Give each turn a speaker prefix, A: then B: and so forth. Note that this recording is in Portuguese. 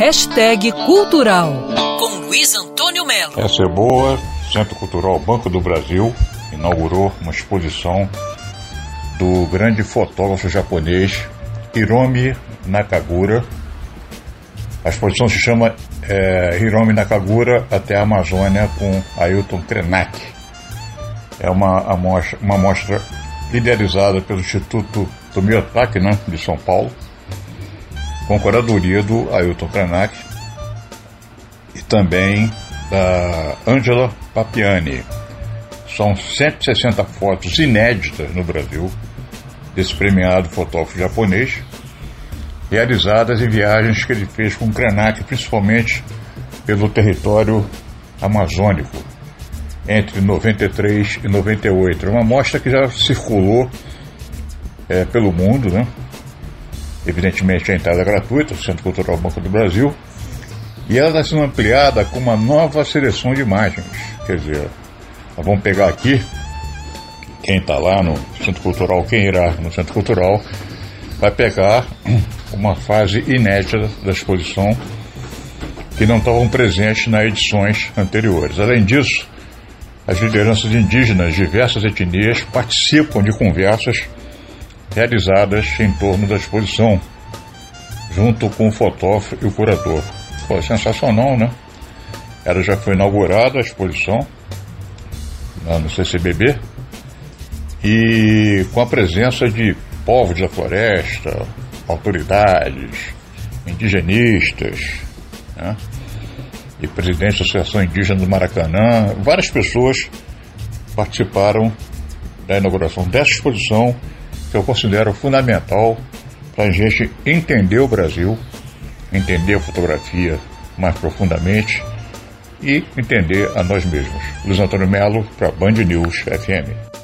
A: Hashtag Cultural com Luiz Antônio Melo.
B: Essa é boa. Centro Cultural Banco do Brasil inaugurou uma exposição do grande fotógrafo japonês Hiromi Nakagura. A exposição se chama é, Hiromi Nakagura até a Amazônia com Ailton Krenak. É uma amostra, uma amostra idealizada pelo Instituto Tomiotaki, né, de São Paulo, com curadoria do Ailton Krenak e também da Angela Papiani. São 160 fotos inéditas no Brasil desse premiado fotógrafo japonês, realizadas em viagens que ele fez com Krenak, principalmente pelo território amazônico, entre 93 e 98. É uma mostra que já circulou é, pelo mundo, né? Evidentemente a entrada é gratuita, o Centro Cultural Banco do Brasil, e ela está sendo ampliada com uma nova seleção de imagens. Quer dizer, nós vamos pegar aqui quem está lá no Centro Cultural, quem irá no Centro Cultural, vai pegar uma fase inédita da exposição que não estavam presentes nas edições anteriores. Além disso, as lideranças indígenas de diversas etnias participam de conversas realizadas em torno da exposição, junto com o fotógrafo e o curador. Foi sensacional, né? Ela já foi inaugurada a exposição no CCBB e com a presença de povos da floresta, autoridades, indigenistas, né? e presidente da Associação Indígena do Maracanã, várias pessoas participaram da inauguração dessa exposição que eu considero fundamental para a gente entender o Brasil, entender a fotografia mais profundamente e entender a nós mesmos. Luiz Antônio Melo para Band News FM.